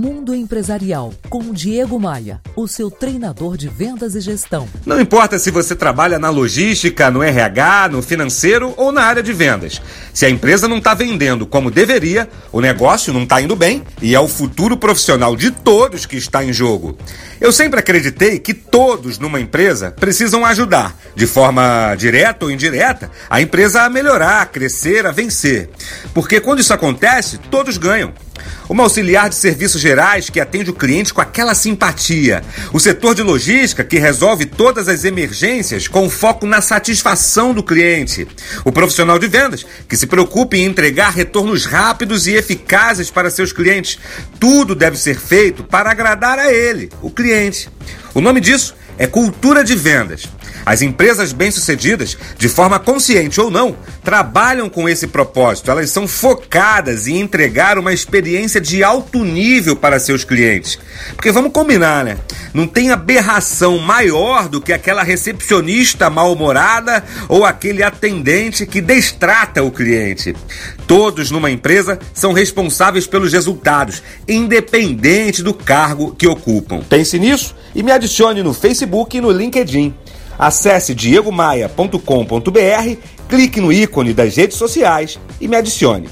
Mundo Empresarial, com Diego Maia, o seu treinador de vendas e gestão. Não importa se você trabalha na logística, no RH, no financeiro ou na área de vendas. Se a empresa não está vendendo como deveria, o negócio não está indo bem e é o futuro profissional de todos que está em jogo. Eu sempre acreditei que todos numa empresa precisam ajudar, de forma direta ou indireta, a empresa a melhorar, a crescer, a vencer. Porque quando isso acontece, todos ganham. Uma auxiliar de serviços gerais que atende o cliente com aquela simpatia. O setor de logística que resolve todas as emergências com foco na satisfação do cliente. O profissional de vendas que se preocupa em entregar retornos rápidos e eficazes para seus clientes. Tudo deve ser feito para agradar a ele, o cliente. O nome disso é cultura de vendas. As empresas bem-sucedidas, de forma consciente ou não, trabalham com esse propósito. Elas são focadas em entregar uma experiência de alto nível para seus clientes. Porque vamos combinar, né? Não tem aberração maior do que aquela recepcionista mal-humorada ou aquele atendente que destrata o cliente. Todos numa empresa são responsáveis pelos resultados, independente do cargo que ocupam. Pense nisso e me adicione no Facebook e no LinkedIn. Acesse diegomaia.com.br, clique no ícone das redes sociais e me adicione.